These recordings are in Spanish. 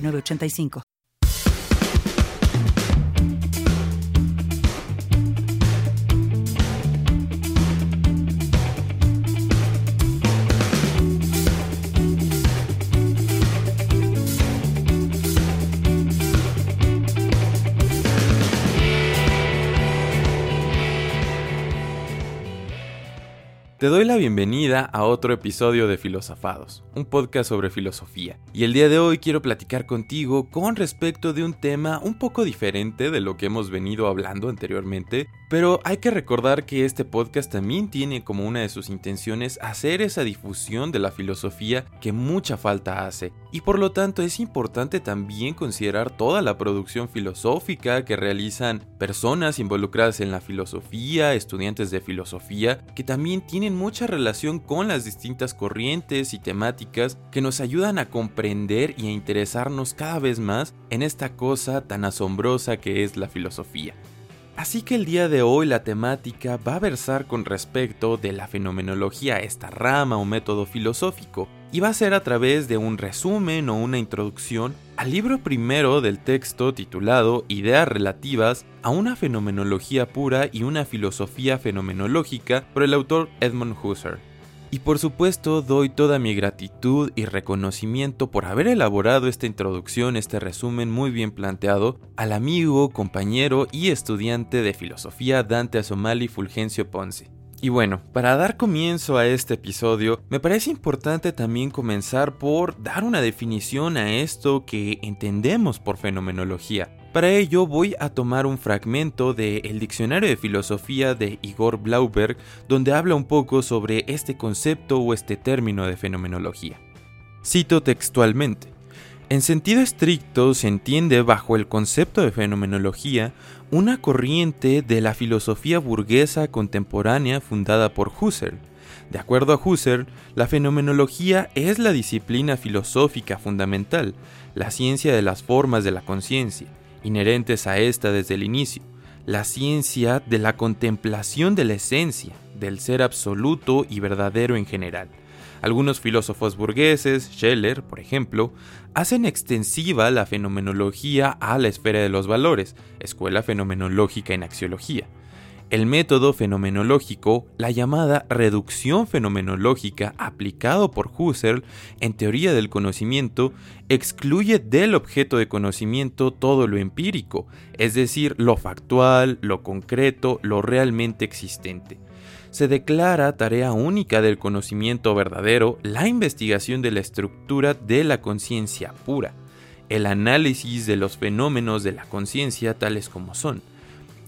8985. Te doy la bienvenida a otro episodio de Filosofados, un podcast sobre filosofía. Y el día de hoy quiero platicar contigo con respecto de un tema un poco diferente de lo que hemos venido hablando anteriormente, pero hay que recordar que este podcast también tiene como una de sus intenciones hacer esa difusión de la filosofía que mucha falta hace. Y por lo tanto es importante también considerar toda la producción filosófica que realizan personas involucradas en la filosofía, estudiantes de filosofía, que también tienen mucha relación con las distintas corrientes y temáticas que nos ayudan a comprender y a interesarnos cada vez más en esta cosa tan asombrosa que es la filosofía. Así que el día de hoy la temática va a versar con respecto de la fenomenología, esta rama o método filosófico, y va a ser a través de un resumen o una introducción al libro primero del texto titulado Ideas relativas a una fenomenología pura y una filosofía fenomenológica por el autor Edmund Husserl. Y por supuesto doy toda mi gratitud y reconocimiento por haber elaborado esta introducción, este resumen muy bien planteado, al amigo, compañero y estudiante de filosofía Dante Asomali Fulgencio Ponce. Y bueno, para dar comienzo a este episodio, me parece importante también comenzar por dar una definición a esto que entendemos por fenomenología. Para ello voy a tomar un fragmento del Diccionario de Filosofía de Igor Blauberg, donde habla un poco sobre este concepto o este término de fenomenología. Cito textualmente. En sentido estricto se entiende bajo el concepto de fenomenología una corriente de la filosofía burguesa contemporánea fundada por Husserl. De acuerdo a Husserl, la fenomenología es la disciplina filosófica fundamental, la ciencia de las formas de la conciencia, inherentes a esta desde el inicio, la ciencia de la contemplación de la esencia, del ser absoluto y verdadero en general algunos filósofos burgueses, Scheller, por ejemplo, hacen extensiva la fenomenología a la esfera de los valores, escuela fenomenológica en axiología. El método fenomenológico, la llamada reducción fenomenológica aplicado por Husserl en teoría del conocimiento, excluye del objeto de conocimiento todo lo empírico, es decir, lo factual, lo concreto, lo realmente existente se declara tarea única del conocimiento verdadero la investigación de la estructura de la conciencia pura, el análisis de los fenómenos de la conciencia tales como son.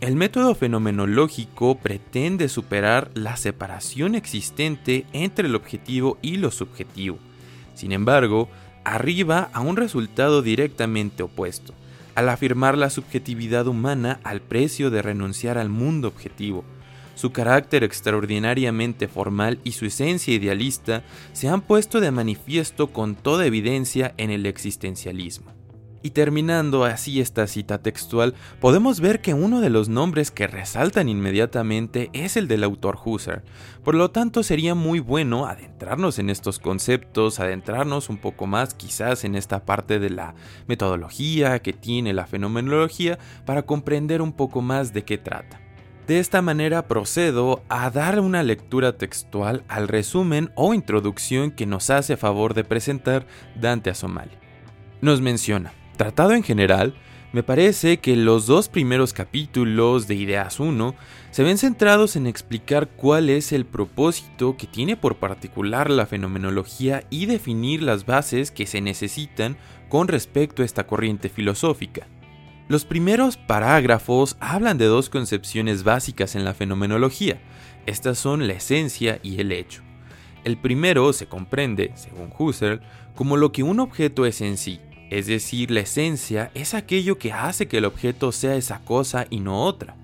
El método fenomenológico pretende superar la separación existente entre el objetivo y lo subjetivo. Sin embargo, arriba a un resultado directamente opuesto, al afirmar la subjetividad humana al precio de renunciar al mundo objetivo, su carácter extraordinariamente formal y su esencia idealista se han puesto de manifiesto con toda evidencia en el existencialismo. Y terminando así esta cita textual, podemos ver que uno de los nombres que resaltan inmediatamente es el del autor Husserl. Por lo tanto, sería muy bueno adentrarnos en estos conceptos, adentrarnos un poco más quizás en esta parte de la metodología que tiene la fenomenología para comprender un poco más de qué trata. De esta manera procedo a dar una lectura textual al resumen o introducción que nos hace favor de presentar Dante a Somalia. Nos menciona, tratado en general, me parece que los dos primeros capítulos de Ideas 1 se ven centrados en explicar cuál es el propósito que tiene por particular la fenomenología y definir las bases que se necesitan con respecto a esta corriente filosófica. Los primeros parágrafos hablan de dos concepciones básicas en la fenomenología. Estas son la esencia y el hecho. El primero se comprende, según Husserl, como lo que un objeto es en sí, Es decir, la esencia es aquello que hace que el objeto sea esa cosa y no otra.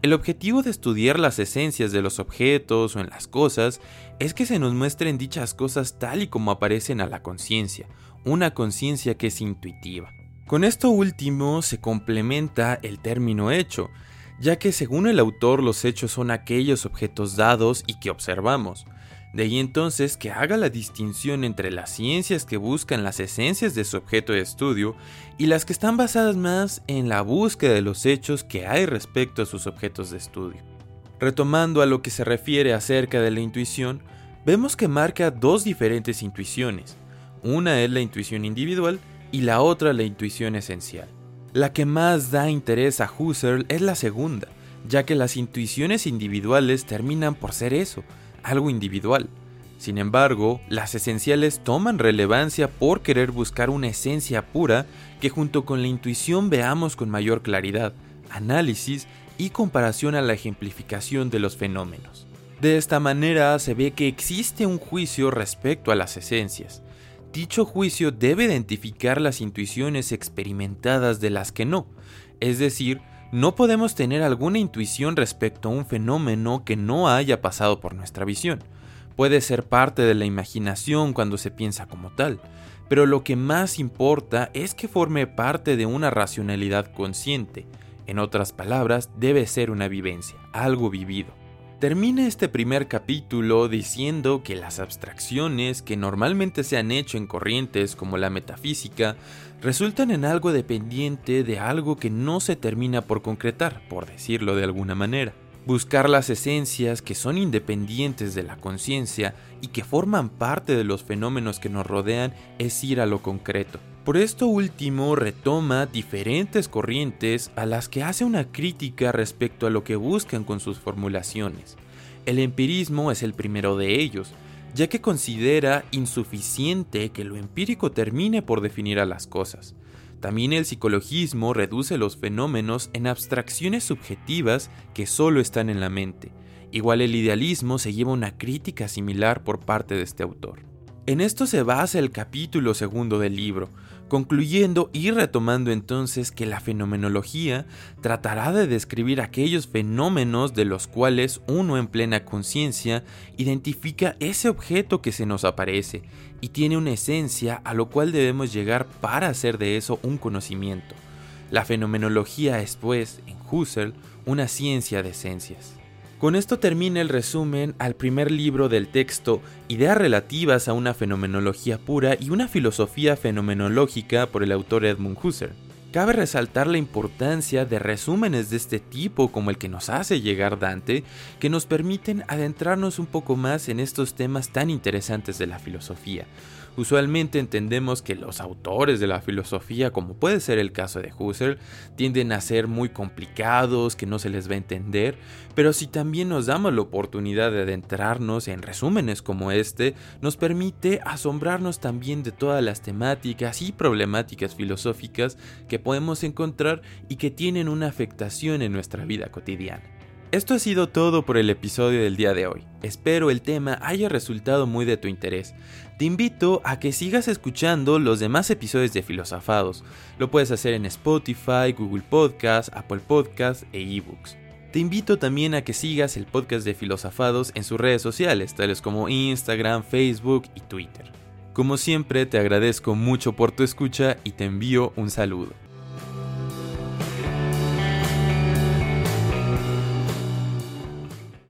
El objetivo de estudiar las esencias de los objetos o en las cosas es que se nos muestren dichas cosas tal y como aparecen a la conciencia, una conciencia que es intuitiva. Con esto último se complementa el término hecho, ya que según el autor los hechos son aquellos objetos dados y que observamos. De ahí entonces que haga la distinción entre las ciencias que buscan las esencias de su objeto de estudio y las que están basadas más en la búsqueda de los hechos que hay respecto a sus objetos de estudio. Retomando a lo que se refiere acerca de la intuición, vemos que marca dos diferentes intuiciones. Una es la intuición individual y la otra la intuición esencial. La que más da interés a Husserl es la segunda, ya que las intuiciones individuales terminan por ser eso, algo individual. Sin embargo, las esenciales toman relevancia por querer buscar una esencia pura que junto con la intuición veamos con mayor claridad, análisis y comparación a la ejemplificación de los fenómenos. De esta manera se ve que existe un juicio respecto a las esencias, Dicho juicio debe identificar las intuiciones experimentadas de las que no, es decir, no podemos tener alguna intuición respecto a un fenómeno que no haya pasado por nuestra visión. Puede ser parte de la imaginación cuando se piensa como tal, pero lo que más importa es que forme parte de una racionalidad consciente. En otras palabras, debe ser una vivencia, algo vivido. Termina este primer capítulo diciendo que las abstracciones que normalmente se han hecho en corrientes como la metafísica resultan en algo dependiente de algo que no se termina por concretar, por decirlo de alguna manera. Buscar las esencias que son independientes de la conciencia y que forman parte de los fenómenos que nos rodean es ir a lo concreto. Por esto último retoma diferentes corrientes a las que hace una crítica respecto a lo que buscan con sus formulaciones. El empirismo es el primero de ellos, ya que considera insuficiente que lo empírico termine por definir a las cosas. También el psicologismo reduce los fenómenos en abstracciones subjetivas que solo están en la mente. Igual el idealismo se lleva una crítica similar por parte de este autor. En esto se basa el capítulo segundo del libro, concluyendo y retomando entonces que la fenomenología tratará de describir aquellos fenómenos de los cuales uno en plena conciencia identifica ese objeto que se nos aparece y tiene una esencia a lo cual debemos llegar para hacer de eso un conocimiento. La fenomenología es pues, en Husserl, una ciencia de esencias. Con esto termina el resumen al primer libro del texto, Ideas relativas a una fenomenología pura y una filosofía fenomenológica por el autor Edmund Husserl. Cabe resaltar la importancia de resúmenes de este tipo como el que nos hace llegar Dante, que nos permiten adentrarnos un poco más en estos temas tan interesantes de la filosofía. Usualmente entendemos que los autores de la filosofía, como puede ser el caso de Husserl, tienden a ser muy complicados, que no se les va a entender, pero si también nos damos la oportunidad de adentrarnos en resúmenes como este, nos permite asombrarnos también de todas las temáticas y problemáticas filosóficas que podemos encontrar y que tienen una afectación en nuestra vida cotidiana. Esto ha sido todo por el episodio del día de hoy. Espero el tema haya resultado muy de tu interés. Te invito a que sigas escuchando los demás episodios de Filosofados. Lo puedes hacer en Spotify, Google Podcast, Apple Podcast e eBooks. Te invito también a que sigas el podcast de Filosofados en sus redes sociales, tales como Instagram, Facebook y Twitter. Como siempre, te agradezco mucho por tu escucha y te envío un saludo.